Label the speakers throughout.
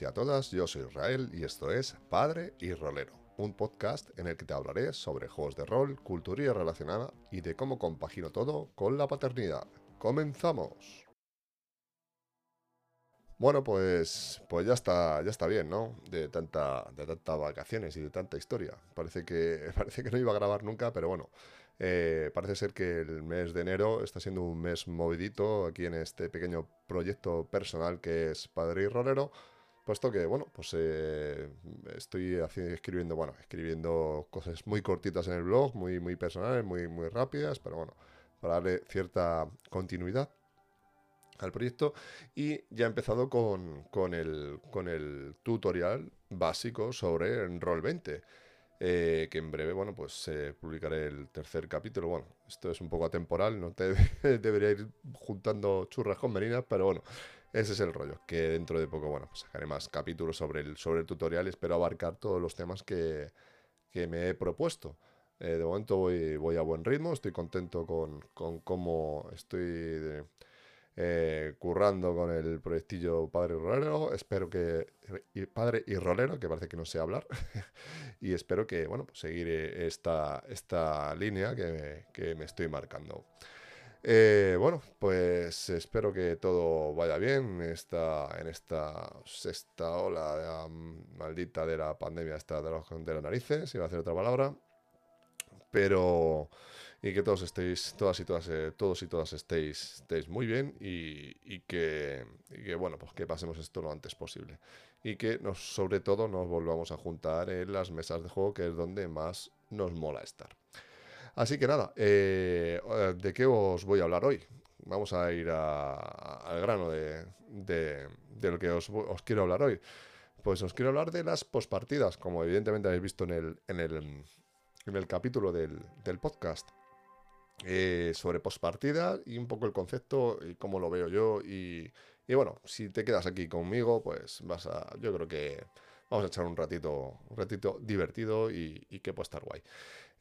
Speaker 1: y a todas, yo soy Israel y esto es Padre y Rolero, un podcast en el que te hablaré sobre juegos de rol, cultura relacionada y de cómo compagino todo con la paternidad. ¡Comenzamos! Bueno, pues, pues ya está, ya está bien, ¿no? De tanta, de tantas vacaciones y de tanta historia. Parece que, parece que no iba a grabar nunca, pero bueno, eh, parece ser que el mes de enero está siendo un mes movidito aquí en este pequeño proyecto personal que es Padre y Rolero, puesto que, bueno, pues eh, estoy escribiendo, bueno, escribiendo cosas muy cortitas en el blog, muy, muy personales, muy, muy rápidas, pero bueno, para darle cierta continuidad al proyecto y ya he empezado con, con, el, con el tutorial básico sobre Roll 20 eh, que en breve, bueno, pues eh, publicaré el tercer capítulo. Bueno, esto es un poco atemporal, no te debería ir juntando churras con merinas, pero bueno, ese es el rollo, que dentro de poco, bueno, pues sacaré más capítulos sobre el, sobre el tutorial y espero abarcar todos los temas que, que me he propuesto. Eh, de momento voy, voy, a buen ritmo, estoy contento con, con cómo estoy eh, currando con el proyectillo Padre y Rolero. Espero que. Padre y Rolero, que parece que no sé hablar. y espero que, bueno, pues seguir esta, esta línea que me, estoy marcando. Eh, bueno, pues espero que todo vaya bien esta, en esta sexta ola maldita de la pandemia esta de, los, de las narices, iba a hacer otra palabra. Pero y que todos estéis, todas y todas, eh, todos y todas estéis, estéis muy bien y, que, bueno, pues que pasemos esto lo antes posible. Y que sobre todo nos volvamos a juntar en las mesas de juego, que es donde más nos mola estar. Así que nada, eh, ¿de qué os voy a hablar hoy? Vamos a ir al grano de, de, lo que os, quiero hablar hoy. Pues os quiero hablar de las pospartidas, como evidentemente habéis visto en el, en el, en el capítulo del, del podcast. Eh, sobre postpartida y un poco el concepto y cómo lo veo yo. Y, bueno, si te quedas aquí conmigo, pues vas a. Yo creo que vamos a echar un ratito, un ratito divertido y, que puede estar guay.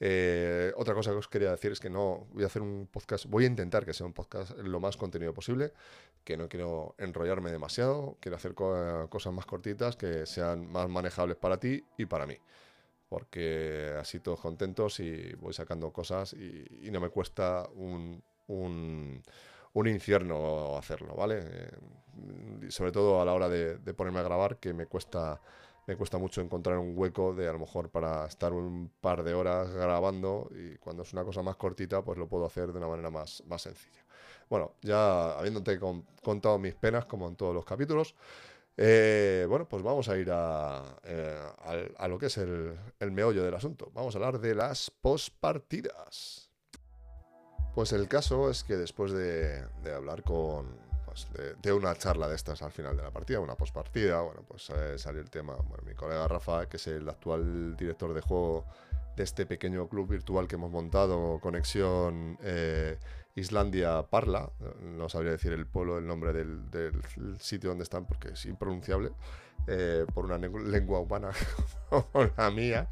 Speaker 1: Eh, otra cosa que os quería decir es que no voy a hacer un podcast, voy a intentar que sea un podcast lo más contenido posible, que no quiero enrollarme demasiado, quiero hacer cosas más cortitas que sean más manejables para ti y para mí porque así todos contentos y voy sacando cosas y, no me cuesta un, un, infierno hacerlo, ¿vale? Eh, sobre todo a la hora de, ponerme a grabar, que me cuesta, me cuesta mucho encontrar un hueco de a lo mejor para estar un par de horas grabando y cuando es una cosa más cortita, pues lo puedo hacer de una manera más, más sencilla. Bueno, ya habiéndote contado mis penas, como en todos los capítulos, eh, bueno, pues vamos a ir a, eh, lo que es el, meollo del asunto. Vamos a hablar de las postpartidas. Pues el caso es que después de, hablar con. Pues de, una charla de estas al final de la partida, una postpartida, bueno, pues eh, salió el tema. Bueno, mi colega Rafa, que es el actual director de juego de este pequeño club virtual que hemos montado, Conexión Islandia Parla, no sabría decir el pueblo, el nombre del, sitio donde están porque es impronunciable, eh, por una lengua humana como la mía,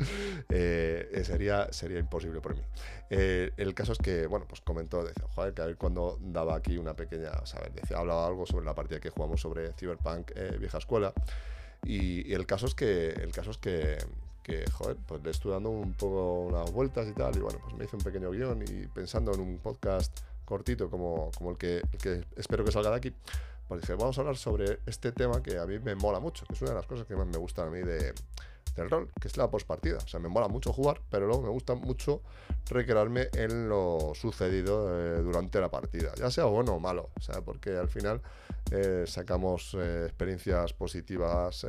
Speaker 1: eh, sería, sería imposible por mí. Eh, el caso es que, bueno, pues comentó, decía, joder, que a ver cuando daba aquí una pequeña, ¿sabes? Decía, hablaba algo sobre la partida que jugamos sobre Cyberpunk Vieja Escuela. Y, el caso es que, el caso es que, que, joder, pues le estuve dando un poco unas vueltas y tal, y bueno, pues me hice un pequeño guion y pensando en un podcast cortito como, como el, que, que espero que salga de aquí, pues dije, vamos a hablar sobre este tema que a mí me mola mucho, que es una de las cosas que más me gustan a mí de, del rol, que es la postpartida. O sea, me mola mucho jugar, pero luego me gusta mucho recrearme en lo sucedido eh, durante la partida, ya sea bueno o malo, o sea, porque al final eh, sacamos eh, experiencias positivas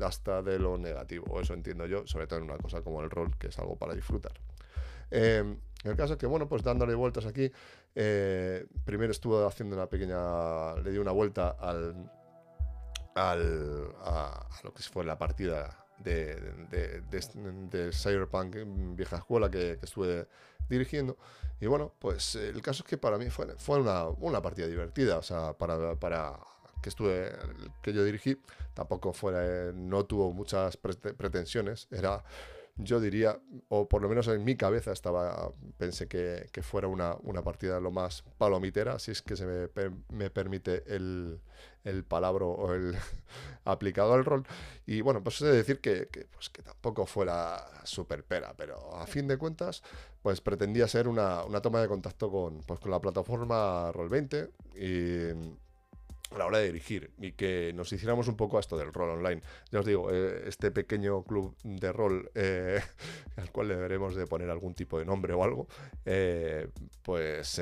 Speaker 1: hasta de lo negativo, eso entiendo yo, sobre todo en una cosa como el rol, que es algo para disfrutar. El caso es que, bueno, pues dándole vueltas aquí, eh, primero estuvo haciendo una pequeña. Le di una vuelta al. al a, lo que fue la partida de, de, de, Cyberpunk vieja escuela que, estuve dirigiendo. Y bueno, pues el caso es que para mí fue, fue una, una partida divertida. O sea, para, para que estuve que yo dirigí tampoco fuera no tuvo muchas pretensiones era yo diría, o por lo menos en mi cabeza estaba, pensé que, fuera una, una, partida lo más palomitera, si es que se me, me permite el, el palabra o el aplicado al rol. Y bueno, pues he de decir que, pues que tampoco fuera super pera, pero a fin de cuentas, pues pretendía ser una, una toma de contacto con, pues, con la plataforma Roll20 y a la hora de dirigir y que nos hiciéramos un poco a esto del rol online. Ya os digo, eh, este pequeño club de rol eh, al cual le deberemos de poner algún tipo de nombre o algo, eh, pues,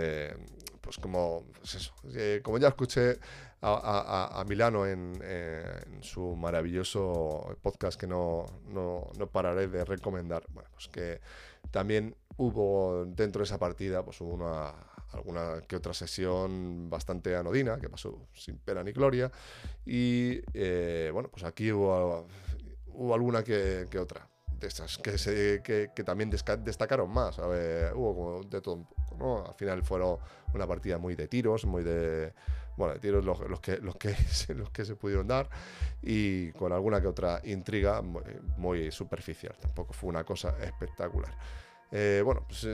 Speaker 1: pues como, pues eso, como ya escuché a, Milano en, su maravilloso podcast que no, no, no pararé de recomendar, bueno, pues que también hubo dentro de esa partida pues una alguna que otra sesión bastante anodina, que pasó sin pena ni gloria. Y eh, bueno, pues aquí hubo, hubo alguna que, otra de estas que, se, que, también destacaron más. hubo de todo un poco, ¿no? Al final fueron una partida muy de tiros, muy de. Bueno, de tiros los, los, que, los, que, los que se pudieron dar y con alguna que otra intriga muy superficial. Tampoco fue una cosa espectacular. Eh, bueno, pues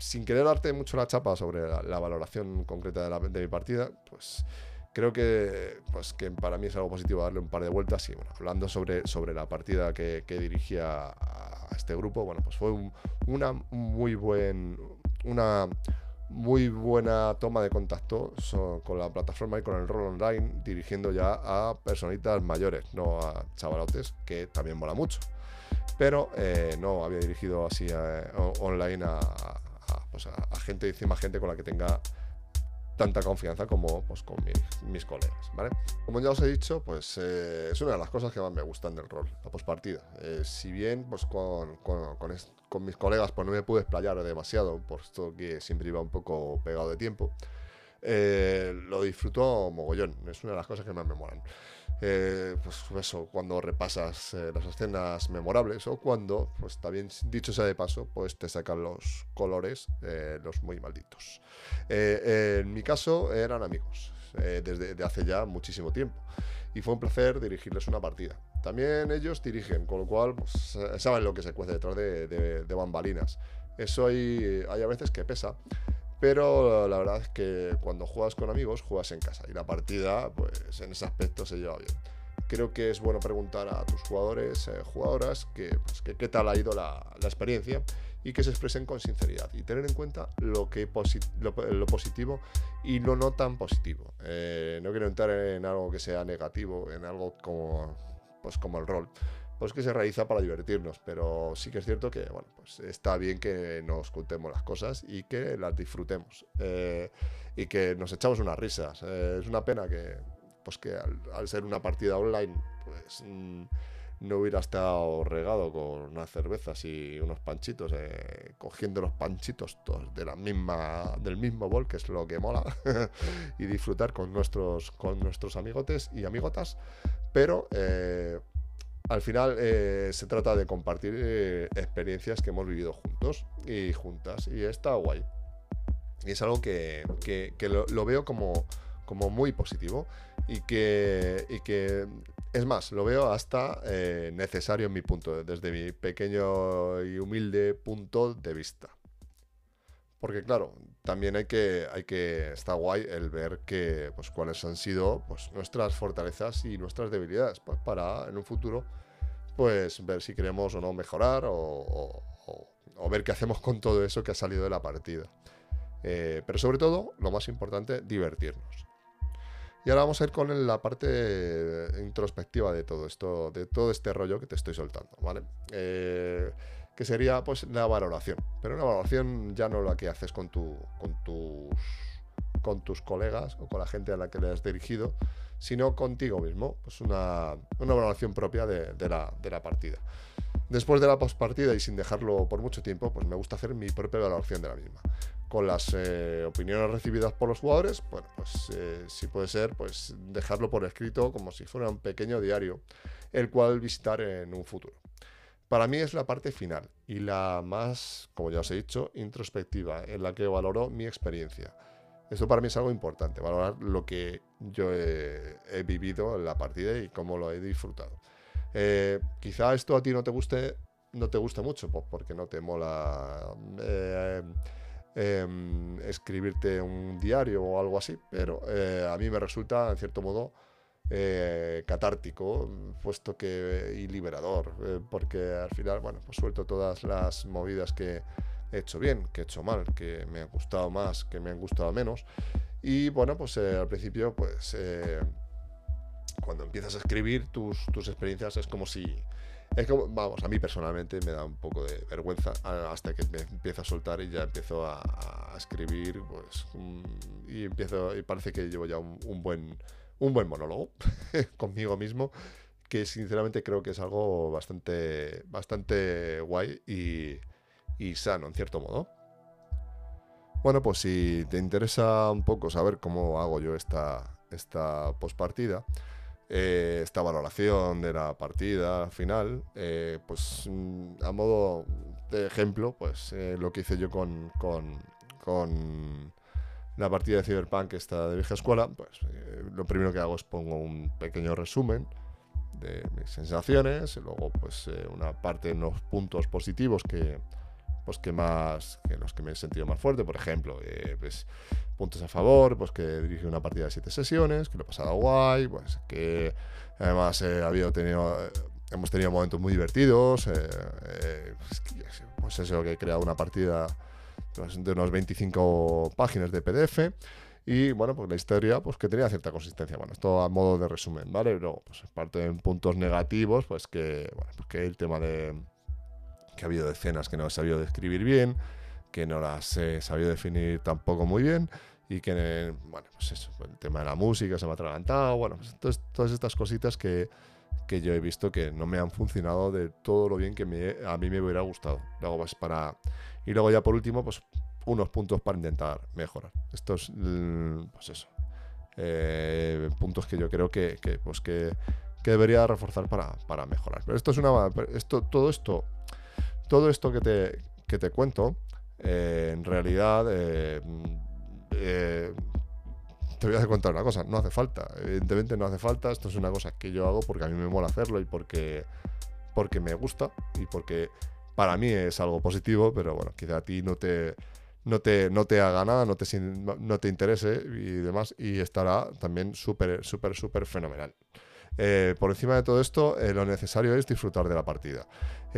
Speaker 1: sin querer darte mucho la chapa sobre la, valoración concreta de, mi partida, pues creo que, pues que para mí es algo positivo darle un par de vueltas y bueno, hablando sobre, sobre la partida que, dirigía a este grupo, bueno, pues fue una muy buen, una muy buena toma de contacto con la plataforma y con el rol online, dirigiendo ya a personitas mayores, no a chavalotes, que también mola mucho pero eh, no había dirigido así eh, online pues a, gente, encima gente con la que tenga tanta confianza como pues, con mis, colegas, ¿vale? Como ya os he dicho, pues eh, es una de las cosas que más me gustan del rol, la postpartida. si bien pues con, con, mis colegas pues no me pude explayar demasiado, puesto que siempre iba un poco pegado de tiempo, lo disfruto mogollón, es una de las cosas que más me molan. Eh, pues eso, cuando repasas eh, las escenas memorables o cuando, pues también dicho sea de paso, pues te sacan los colores, eh, los muy malditos. en mi caso eran amigos, desde hace ya muchísimo tiempo, y fue un placer dirigirles una partida. También ellos dirigen, con lo cual pues, saben lo que se cuece detrás de, de bambalinas. Eso hay, hay a veces que pesa. Pero la verdad es que cuando juegas con amigos, juegas en casa y la partida, pues en ese aspecto se lleva bien. Creo que es bueno preguntar a tus jugadores, eh, jugadoras, que, pues, qué tal ha ido la, la, experiencia y que se expresen con sinceridad y tener en cuenta lo, que lo, positivo y lo no tan positivo. Eh, no quiero entrar en algo que sea negativo, en algo como, pues, como el rol pues que se realiza para divertirnos, pero sí que es cierto que bueno, pues está bien que nos contemos las cosas y que las disfrutemos eh, y que nos echamos unas risas. Eh, es una pena que, pues que al, ser una partida online, pues mm, no hubiera estado regado con unas cervezas y unos panchitos, eh, cogiendo los panchitos todos de la misma, del mismo bol, que es lo que mola, y disfrutar con nuestros, con nuestros amigotes y amigotas, pero al final eh, se trata de compartir eh, experiencias que hemos vivido juntos y juntas. Y está guay. Y es algo que, lo, veo como, como muy positivo y que, y que, es más, lo veo hasta eh, necesario en mi punto, desde mi pequeño y humilde punto de vista. Porque claro, también hay que, hay que, está guay el ver que, pues, cuáles han sido pues, nuestras fortalezas y nuestras debilidades, para en un futuro, pues, ver si queremos o no mejorar o, ver qué hacemos con todo eso que ha salido de la partida. Eh, pero sobre todo, lo más importante, divertirnos. Y ahora vamos a ir con la parte introspectiva de todo esto, de todo este rollo que te estoy soltando, ¿vale? Eh, que sería pues la valoración. Pero una valoración ya no la que haces con, tu, con, tus, con tus colegas o con la gente a la que le has dirigido, sino contigo mismo. Pues una, una valoración propia de, la, de, la, partida. Después de la postpartida y sin dejarlo por mucho tiempo, pues me gusta hacer mi propia valoración de la misma. Con las eh, opiniones recibidas por los jugadores, bueno, pues eh, si puede ser, pues dejarlo por escrito como si fuera un pequeño diario, el cual visitar en un futuro. Para mí es la parte final y la más, como ya os he dicho, introspectiva, en la que valoro mi experiencia. Esto para mí es algo importante, valorar lo que yo he, vivido en la partida y cómo lo he disfrutado. Eh, quizá esto a ti no te guste no te guste mucho, pues porque no te mola eh, em, escribirte un diario o algo así, pero eh, a mí me resulta, en cierto modo, eh, catártico, puesto que y liberador, porque al final, bueno, pues suelto todas las movidas que he hecho bien, que he hecho mal, que me han gustado más, que me han gustado menos. Y bueno, pues al principio, pues cuando empiezas a escribir tus, experiencias es como si... Vamos, a mí personalmente me da un poco de vergüenza hasta que me empiezo a soltar y ya empiezo a, escribir, pues, y empiezo, y parece que llevo ya un, buen, un buen monólogo conmigo mismo, que sinceramente creo que es algo bastante, bastante guay y, y sano, en cierto modo. Bueno, pues si te interesa un poco saber cómo hago yo esta, esta postpartida, eh, esta valoración de la partida final, eh, pues mm, a modo de ejemplo, pues eh, lo que hice yo con, con, la partida de Cyberpunk, esta de vieja escuela, pues lo primero que hago es pongo un pequeño resumen de mis sensaciones, y luego pues una parte en los puntos positivos que, pues que más, que los que me he sentido más fuerte, por ejemplo, pues puntos a favor, pues que dirige una partida de siete sesiones, que lo he pasado guay, pues que además eh, habido tenido, eh, hemos tenido momentos muy divertidos, eh, pues, pues, eso, que he creado una partida de unos 25 páginas de PDF y bueno, pues la historia, pues que tenía cierta consistencia. Bueno, esto a modo de resumen, ¿vale? Luego, pues parte en puntos negativos, pues que, bueno, pues que el tema de que ha habido escenas que no he sabido describir bien, que no las he sabido definir tampoco muy bien y que, bueno, pues eso, el tema de la música se me ha atragantado, bueno, pues todas estas cositas que, que, yo he visto que no me han funcionado de todo lo bien que a mí me hubiera gustado. Luego, pues para... Y luego ya por último, pues unos puntos para intentar mejorar. Estos, pues eso, eh, puntos que yo creo que, que pues que, que, debería reforzar para, para mejorar. Pero esto es una... Esto, todo esto, todo esto que te, que te cuento eh, en realidad, eh, eh, voy a contar una cosa, no hace falta, evidentemente no hace falta, esto es una cosa que yo hago porque a mí me mola hacerlo y porque, porque me gusta y porque para mí es algo positivo, pero bueno, quizá a ti no te, no te, no te haga nada, no te, no te interese y demás, y estará también súper, súper, súper fenomenal. Por encima de todo esto, lo necesario es disfrutar de la partida.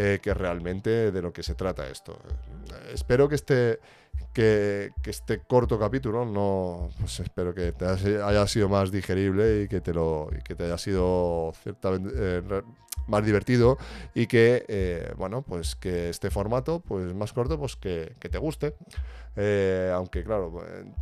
Speaker 1: Eh, que realmente de lo que se trata esto. Espero que este, que, este corto capítulo no, pues espero que te haya sido más digerible y que te lo, y que te haya sido ciertamente eh, más divertido y que, eh, bueno, pues que este formato, pues más corto, pues que, que te guste. Eh, aunque claro,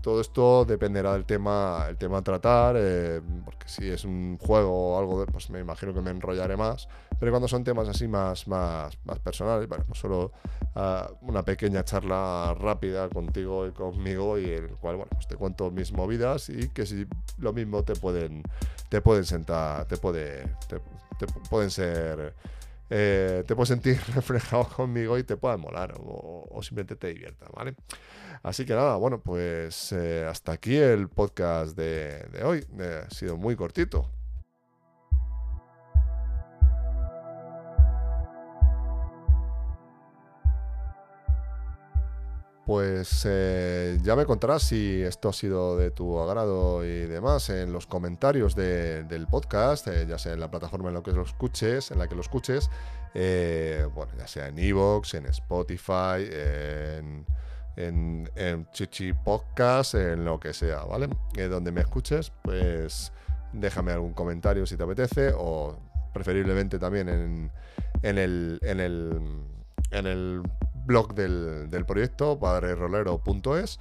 Speaker 1: todo esto dependerá del tema, el tema a tratar, eh, porque si es un juego o algo, pues me imagino que me enrollaré más. Pero cuando son temas así más, más, más personales, bueno, pues solo ah, una pequeña charla rápida contigo y conmigo y el cual, bueno, pues te cuento mis movidas y que si lo mismo te pueden, te pueden sentar, te puede, te, pueden ser eh, te puedes sentir reflejado conmigo y te pueda molar o, simplemente te divierta, ¿vale? Así que nada, bueno, pues eh, hasta aquí el podcast de, hoy. Eh, ha sido muy cortito. Pues eh, ya me contarás si esto ha sido de tu agrado y demás en los comentarios del podcast, ya sea en la plataforma en la que lo escuches, en la que lo escuches, bueno, ya sea en Evox, en Spotify, en en, Chichi Podcast, en lo que sea, ¿vale? Eh, donde me escuches, pues déjame algún comentario si te apetece o preferiblemente también en, en, en, el, en el blog del, del proyecto, padrerolero.es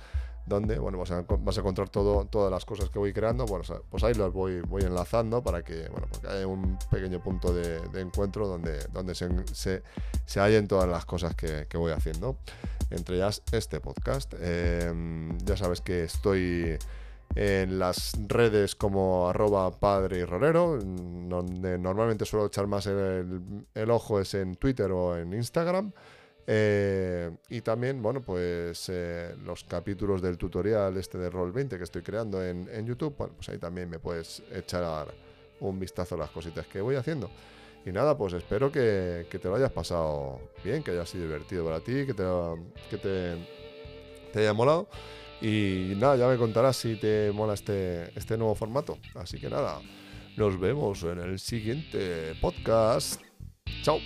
Speaker 1: donde bueno, vas, a, encontrar todo, todas las cosas que voy creando. Bueno, pues ahí las voy, voy enlazando para que, bueno, porque hay un pequeño punto de, encuentro donde, donde se, se, se, hallen todas las cosas que, que voy haciendo entre ellas este podcast. Em, ya sabes que estoy en las redes como arroba padre y rolero, donde normalmente suelo echar más el, ojo es en Twitter o en Instagram. Eh, y también, bueno, pues eh, los capítulos del tutorial este de Roll 20 que estoy creando en, YouTube, bueno, pues ahí también me puedes echar un vistazo a las cositas que voy haciendo. Y nada, pues espero que, te lo hayas pasado bien, que haya sido divertido para ti, que te, que te haya molado. Y nada, ya me contarás si te mola este, este nuevo formato. Así que nada, nos vemos en el siguiente podcast. Chao.